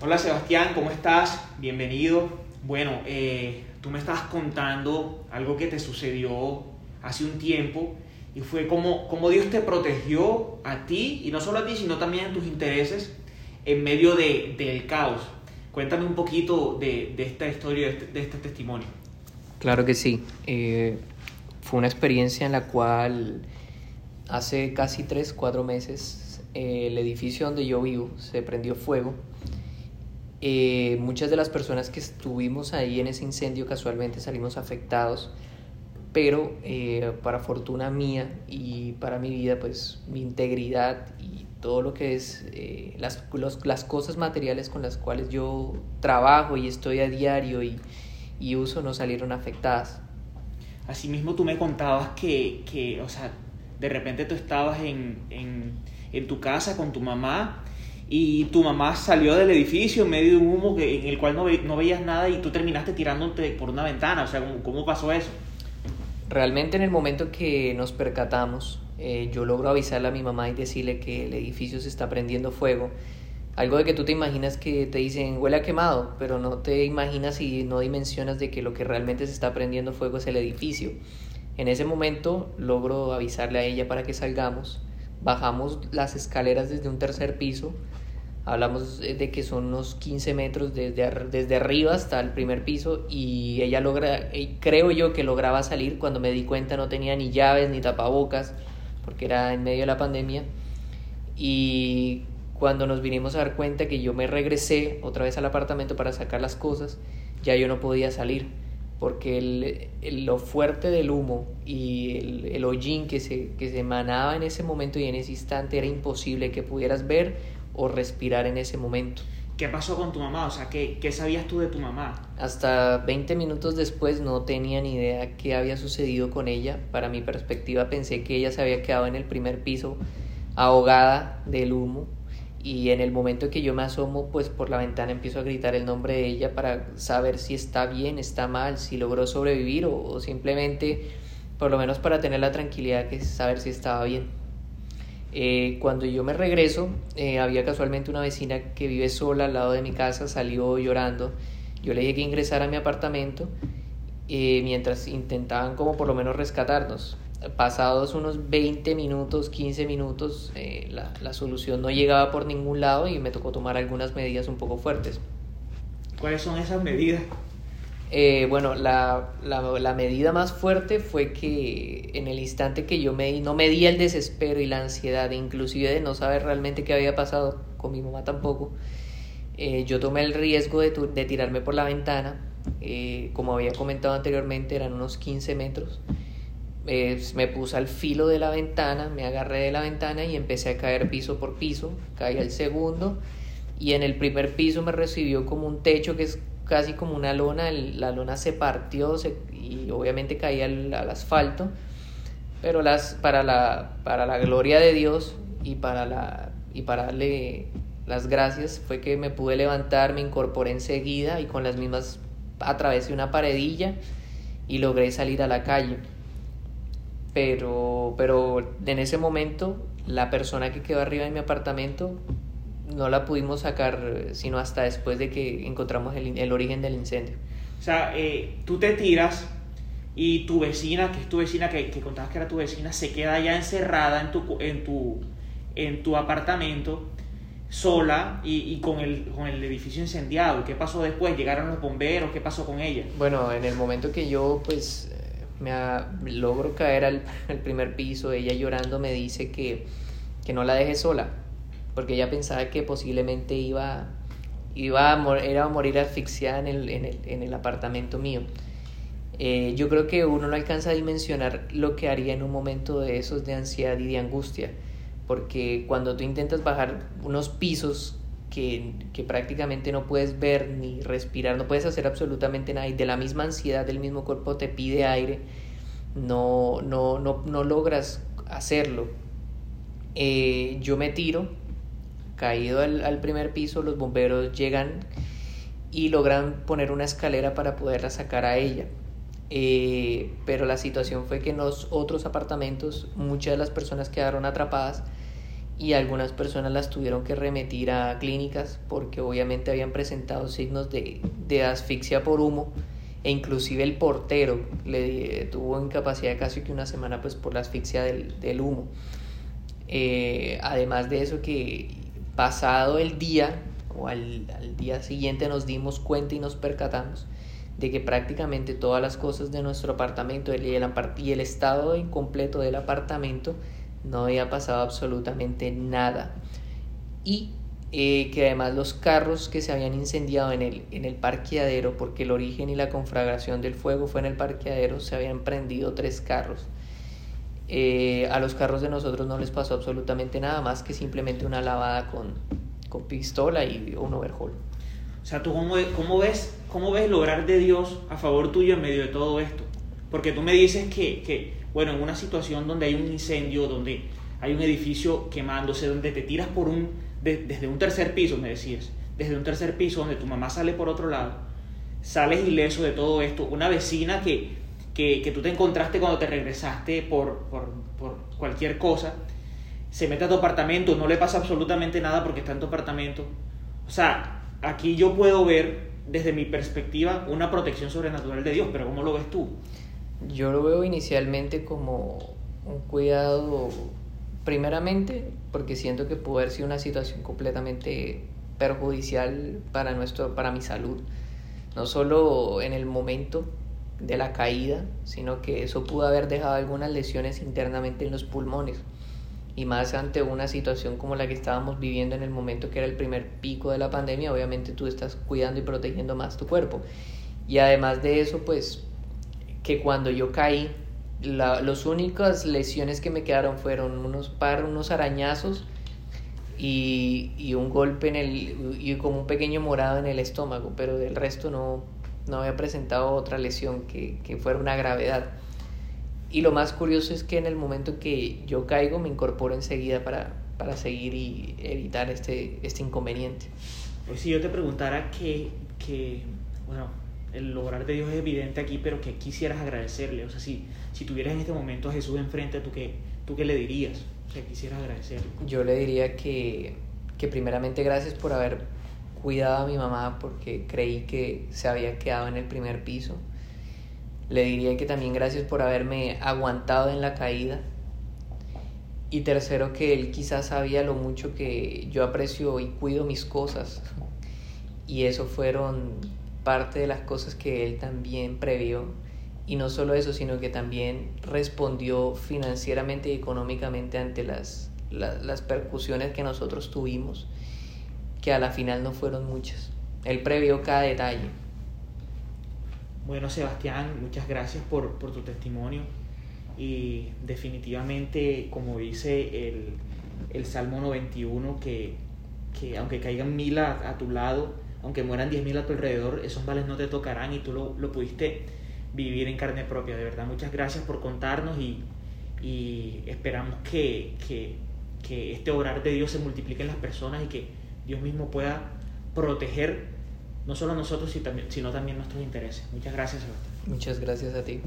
Hola Sebastián, ¿cómo estás? Bienvenido. Bueno, eh, tú me estabas contando algo que te sucedió hace un tiempo y fue como, como Dios te protegió a ti y no solo a ti, sino también a tus intereses en medio de, del caos. Cuéntame un poquito de, de esta historia, de este, de este, testimonio. Claro que sí. Eh, fue una experiencia en la cual hace casi 3, 4 meses eh, el edificio donde yo vivo se prendió fuego eh, muchas de las personas que estuvimos ahí en ese incendio casualmente salimos afectados, pero eh, para fortuna mía y para mi vida, pues mi integridad y todo lo que es eh, las, las cosas materiales con las cuales yo trabajo y estoy a diario y, y uso no salieron afectadas. Asimismo, tú me contabas que, que o sea, de repente tú estabas en, en, en tu casa con tu mamá y tu mamá salió del edificio en medio de un humo que, en el cual no, no veías nada y tú terminaste tirándote por una ventana. O sea, ¿cómo, cómo pasó eso? Realmente en el momento que nos percatamos, eh, yo logro avisarle a mi mamá y decirle que el edificio se está prendiendo fuego. Algo de que tú te imaginas que te dicen huele a quemado, pero no te imaginas y no dimensionas de que lo que realmente se está prendiendo fuego es el edificio. En ese momento logro avisarle a ella para que salgamos. Bajamos las escaleras desde un tercer piso Hablamos de que son unos 15 metros desde, desde arriba hasta el primer piso y ella logra, creo yo que lograba salir cuando me di cuenta no tenía ni llaves ni tapabocas porque era en medio de la pandemia. Y cuando nos vinimos a dar cuenta que yo me regresé otra vez al apartamento para sacar las cosas, ya yo no podía salir porque el, lo fuerte del humo y el, el hollín que se, que se emanaba en ese momento y en ese instante era imposible que pudieras ver o respirar en ese momento. ¿Qué pasó con tu mamá? O sea, ¿qué, ¿qué, sabías tú de tu mamá? Hasta 20 minutos después no tenía ni idea qué había sucedido con ella. Para mi perspectiva pensé que ella se había quedado en el primer piso ahogada del humo y en el momento que yo me asomo pues por la ventana empiezo a gritar el nombre de ella para saber si está bien, está mal, si logró sobrevivir o, o simplemente por lo menos para tener la tranquilidad que saber si estaba bien. Eh, cuando yo me regreso, eh, había casualmente una vecina que vive sola al lado de mi casa, salió llorando. Yo le dije que ingresara a mi apartamento eh, mientras intentaban como por lo menos rescatarnos. Pasados unos 20 minutos, 15 minutos, la, la solución no llegaba por ningún lado y me tocó tomar algunas medidas un poco fuertes. ¿Cuáles son esas medidas? Eh, bueno, la, la, medida más fuerte fue que en el instante que yo me, no medía el desespero y la ansiedad, inclusive de no saber realmente qué había pasado, con mi mamá tampoco, eh, yo tomé el riesgo de, tirarme por la ventana, eh, como había comentado anteriormente, eran unos 15 metros. me puse al filo de la ventana, me agarré de la ventana y empecé a caer piso por piso, caí al segundo y en el primer piso me recibió como un techo que es casi como una lona, la lona se partió y obviamente caía al, asfalto, pero las, para, la, para la gloria de Dios y para, y para darle las gracias fue que me pude levantar, me incorporé enseguida y con las mismas atravesé una paredilla y logré salir a la calle. Pero, pero en ese momento la persona que quedó arriba de mi apartamento no la pudimos sacar eh, sino hasta después de que encontramos el, el origen del incendio. O sea, eh, tú te tiras y tu vecina, que es tu vecina, que, que, contabas que era tu vecina, se queda ya encerrada en tu, en tu, en tu apartamento sola y, y con, el, con el edificio incendiado. ¿Qué pasó después? ¿Llegaron los bomberos? ¿Qué pasó con ella? Bueno, en el momento que yo pues eh, me a, logro caer al, al primer piso, ella llorando me dice que, que no la deje sola, porque ella pensaba que posiblemente iba, iba a, era a morir asfixiada en el, en el, en el apartamento mío. Eh, yo creo que uno no alcanza a dimensionar lo que haría en un momento de esos de ansiedad y de angustia, porque cuando tú intentas bajar unos pisos que, que, prácticamente no puedes ver ni respirar, no puedes hacer absolutamente nada y de la misma ansiedad del mismo cuerpo te pide aire, no, no, no, no logras hacerlo. Eh, yo me tiro, caído al, al, primer piso, los bomberos llegan y logran poner una escalera para poderla sacar a ella. Eh, pero la situación fue que en los otros apartamentos muchas de las personas quedaron atrapadas y algunas personas las tuvieron que remitir a clínicas porque obviamente habían presentado signos de, de asfixia por humo e inclusive el portero le tuvo incapacidad casi que una semana pues por la asfixia del, del humo. Eh, además de eso que pasado el día o al, al, día siguiente nos dimos cuenta y nos percatamos de que prácticamente todas las cosas de nuestro apartamento y el, estado incompleto del apartamento no había pasado absolutamente nada. Y eh, que además los carros que se habían incendiado en el, en el parqueadero, porque el origen y la conflagración del fuego fue en el parqueadero, se habían prendido tres carros. Eh, a los carros de nosotros no les pasó absolutamente nada más que simplemente una lavada con, con pistola y un overhaul. O sea, ¿tú cómo, cómo, ves, cómo ves lograr de Dios a favor tuyo en medio de todo esto? Porque tú me dices que, que bueno, en una situación donde hay un incendio, donde hay un edificio quemándose, donde te tiras por un, desde un tercer piso, me decías, desde un tercer piso donde tu mamá sale por otro lado, sales ileso de todo esto, una vecina que, que, que tú te encontraste cuando te regresaste por, por, cualquier cosa, se mete a tu apartamento, no le pasa absolutamente nada porque está en tu apartamento. O sea, aquí yo puedo ver desde mi perspectiva una protección sobrenatural de Dios, pero ¿cómo lo ves tú? Yo lo veo inicialmente como un cuidado, primeramente, porque siento que pudo haber sido una situación completamente perjudicial para, nuestro, para mi salud. No solo en el momento de la caída, sino que eso pudo haber dejado algunas lesiones internamente en los pulmones. Y más ante una situación como la que estábamos viviendo en el momento que era el primer pico de la pandemia, obviamente tú estás cuidando y protegiendo más tu cuerpo. Y además de eso, pues que cuando yo caí, la, las únicas lesiones que me quedaron fueron unos par, unos arañazos y, y, un golpe en el, y como un pequeño morado en el estómago, pero del resto no, no había presentado otra lesión que, que fuera una gravedad. Y lo más curioso es que en el momento que yo caigo me incorporo enseguida para, para seguir y evitar este, este inconveniente. Pues si yo te preguntara que, que bueno, el lograr de Dios es evidente aquí, pero que quisieras agradecerle. O sea, si, si tuvieras en este momento a Jesús enfrente, ¿tú qué, ¿tú qué le dirías? O sea, quisieras agradecerle. Yo le diría que, que primeramente gracias por haber cuidado a mi mamá porque creí que se había quedado en el primer piso. Le diría que también gracias por haberme aguantado en la caída. Y tercero, que él quizás sabía lo mucho que yo aprecio y cuido mis cosas. Y eso fueron parte de las cosas que él también previó. Y no solo eso, sino que también respondió financieramente y económicamente ante las, las, las percusiones que nosotros tuvimos, que a la final no fueron muchas. Él previó cada detalle. Bueno, Sebastián, muchas gracias por, por tu testimonio. Y definitivamente, como dice el, el Salmo 91, que, que aunque caigan mil a, tu lado, aunque mueran 10.000 a tu alrededor, esos males no te tocarán y tú lo, lo, pudiste vivir en carne propia. De verdad, muchas gracias por contarnos y, y esperamos que, que, que, este obrar de Dios se multiplique en las personas y que Dios mismo pueda proteger no solo nosotros, sino también nuestros intereses. Muchas gracias, Sebastián. Muchas gracias a ti.